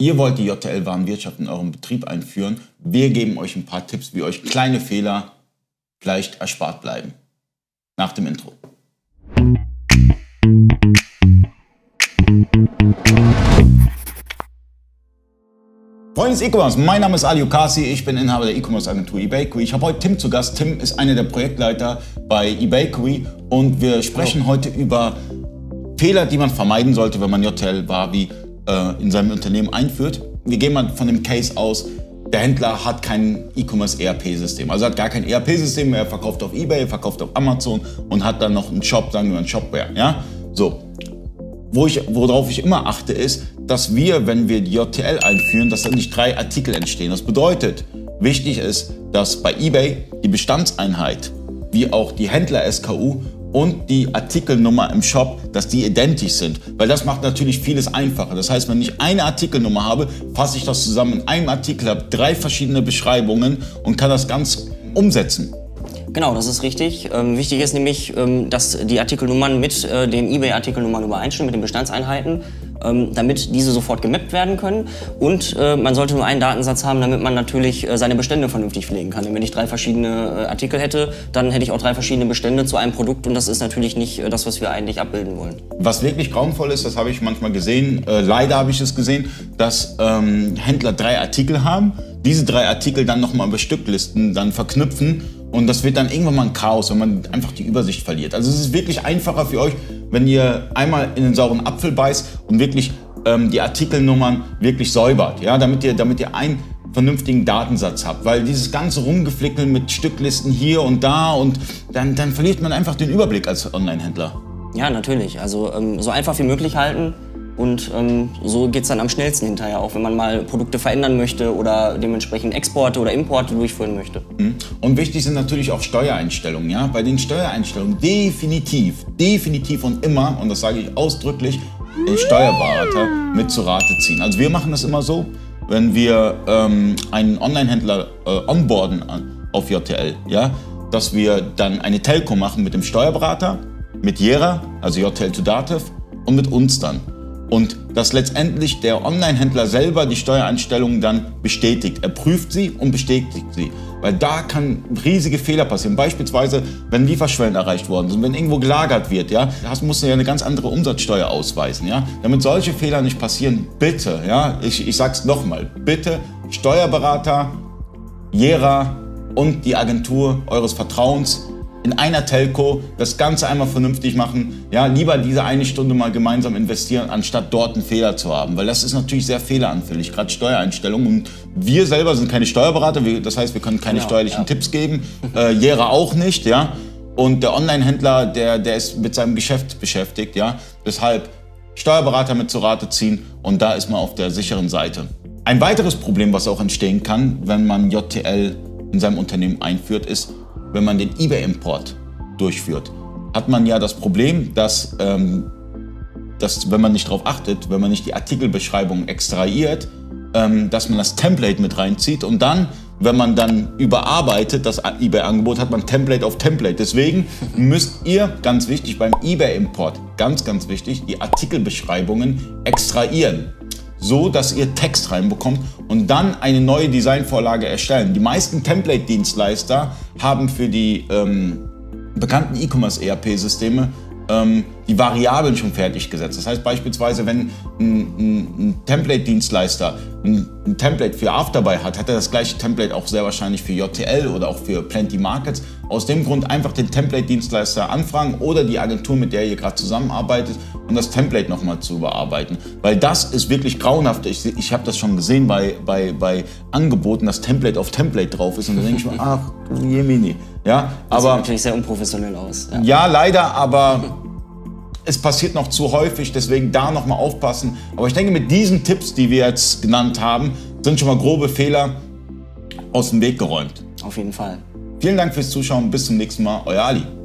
Ihr wollt die JTL-Warenwirtschaft in eurem Betrieb einführen. Wir geben euch ein paar Tipps, wie euch kleine Fehler vielleicht erspart bleiben. Nach dem Intro. Freunde des E-Commerce, mein Name ist Ali Okasi, ich bin Inhaber der E-Commerce-Agentur eBakery. Ich habe heute Tim zu Gast. Tim ist einer der Projektleiter bei eBakery und wir sprechen oh. heute über Fehler, die man vermeiden sollte, wenn man JTL Wavi äh, in seinem Unternehmen einführt. Wir gehen mal von dem Case aus, der Händler hat kein E-Commerce ERP-System. Also hat gar kein ERP-System mehr, er verkauft auf Ebay, verkauft auf Amazon und hat dann noch einen Shop, sagen wir einen Shopware. Ja? So. Wo ich, worauf ich immer achte, ist, dass wir, wenn wir die JTL einführen, dass dann nicht drei Artikel entstehen. Das bedeutet, wichtig ist, dass bei eBay die Bestandseinheit wie auch die Händler-SKU und die Artikelnummer im Shop, dass die identisch sind. Weil das macht natürlich vieles einfacher. Das heißt, wenn ich eine Artikelnummer habe, fasse ich das zusammen in einem Artikel, habe drei verschiedene Beschreibungen und kann das ganz umsetzen. Genau, das ist richtig. Ähm, wichtig ist nämlich, ähm, dass die Artikelnummern mit äh, den eBay-Artikelnummern übereinstimmen, mit den Bestandseinheiten damit diese sofort gemappt werden können. Und äh, man sollte nur einen Datensatz haben, damit man natürlich äh, seine Bestände vernünftig pflegen kann. Denn wenn ich drei verschiedene äh, Artikel hätte, dann hätte ich auch drei verschiedene Bestände zu einem Produkt und das ist natürlich nicht das, was wir eigentlich abbilden wollen. Was wirklich grauenvoll ist, das habe ich manchmal gesehen, leider habe ich es gesehen, dass ähm, Händler drei Artikel haben, diese drei Artikel dann nochmal Bestücklisten dann verknüpfen und das wird dann irgendwann mal ein Chaos, wenn man einfach die Übersicht verliert. Also es ist wirklich einfacher für euch, wenn ihr einmal in den sauren Apfel beißt und wirklich ähm, die Artikelnummern wirklich säubert, ja, damit ihr, damit ihr einen vernünftigen Datensatz habt. Weil dieses ganze Rumgeflickeln mit Stücklisten hier und da und dann, dann verliert man einfach den Überblick als Online-Händler. Ja, natürlich. Also ähm, so einfach wie möglich halten und ähm, so geht es dann am schnellsten hinterher, auch wenn man mal Produkte verändern möchte oder dementsprechend Exporte oder Importe durchführen möchte. Mhm. Und wichtig sind natürlich auch Steuereinstellungen. Ja? Bei den Steuereinstellungen definitiv, definitiv und immer, und das sage ich ausdrücklich, den Steuerberater mit zu Rate ziehen. Also wir machen das immer so, wenn wir ähm, einen Online-Händler äh, onboarden auf JTL, ja, dass wir dann eine Telco machen mit dem Steuerberater, mit Jera, also JTL to Dativ und mit uns dann und dass letztendlich der Online-Händler selber die Steuereinstellungen dann bestätigt. Er prüft sie und bestätigt sie. Weil da kann riesige Fehler passieren. Beispielsweise, wenn Lieferschwellen erreicht worden sind, wenn irgendwo gelagert wird, ja, das musst du ja eine ganz andere Umsatzsteuer ausweisen, ja. Damit solche Fehler nicht passieren, bitte, ja, ich, ich sag's nochmal, bitte Steuerberater, Jera und die Agentur eures Vertrauens in einer Telco das Ganze einmal vernünftig machen. Ja, lieber diese eine Stunde mal gemeinsam investieren, anstatt dort einen Fehler zu haben. Weil das ist natürlich sehr fehleranfällig, gerade Steuereinstellungen. Und wir selber sind keine Steuerberater, das heißt, wir können keine genau, steuerlichen ja. Tipps geben. Äh, Jera auch nicht, ja. Und der Online-Händler, der, der ist mit seinem Geschäft beschäftigt, ja. Deshalb Steuerberater mit zu Rate ziehen und da ist man auf der sicheren Seite. Ein weiteres Problem, was auch entstehen kann, wenn man JTL in seinem Unternehmen einführt, ist, wenn man den eBay-Import durchführt, hat man ja das Problem, dass, ähm, dass wenn man nicht darauf achtet, wenn man nicht die Artikelbeschreibung extrahiert, ähm, dass man das Template mit reinzieht und dann, wenn man dann überarbeitet das eBay-Angebot, hat man Template auf Template. Deswegen müsst ihr, ganz wichtig, beim eBay-Import, ganz, ganz wichtig, die Artikelbeschreibungen extrahieren so dass ihr Text reinbekommt und dann eine neue Designvorlage erstellen. Die meisten Template-Dienstleister haben für die ähm, bekannten E-Commerce-ERP-Systeme ähm, die Variablen schon fertig gesetzt. Das heißt beispielsweise, wenn ein, ein, ein Template-Dienstleister ein, ein, Template für Afterbuy hat, hat er das gleiche Template auch sehr wahrscheinlich für JTL oder auch für Plenty Markets. Aus dem Grund einfach den Template-Dienstleister anfragen oder die Agentur, mit der ihr gerade zusammenarbeitet, um das Template nochmal zu überarbeiten. Weil das ist wirklich grauenhaft. Ich, ich habe das schon gesehen bei, bei, bei Angeboten, dass Template auf Template drauf ist. Und dann denke ich mir, ach, Jemini. Ja, das aber, sieht natürlich sehr unprofessionell aus. Ja, ja leider, aber es passiert noch zu häufig, deswegen da nochmal aufpassen. Aber ich denke, mit diesen Tipps, die wir jetzt genannt haben, sind schon mal grobe Fehler aus dem Weg geräumt. Auf jeden Fall. Vielen Dank fürs Zuschauen. Bis zum nächsten Mal. Euer Ali.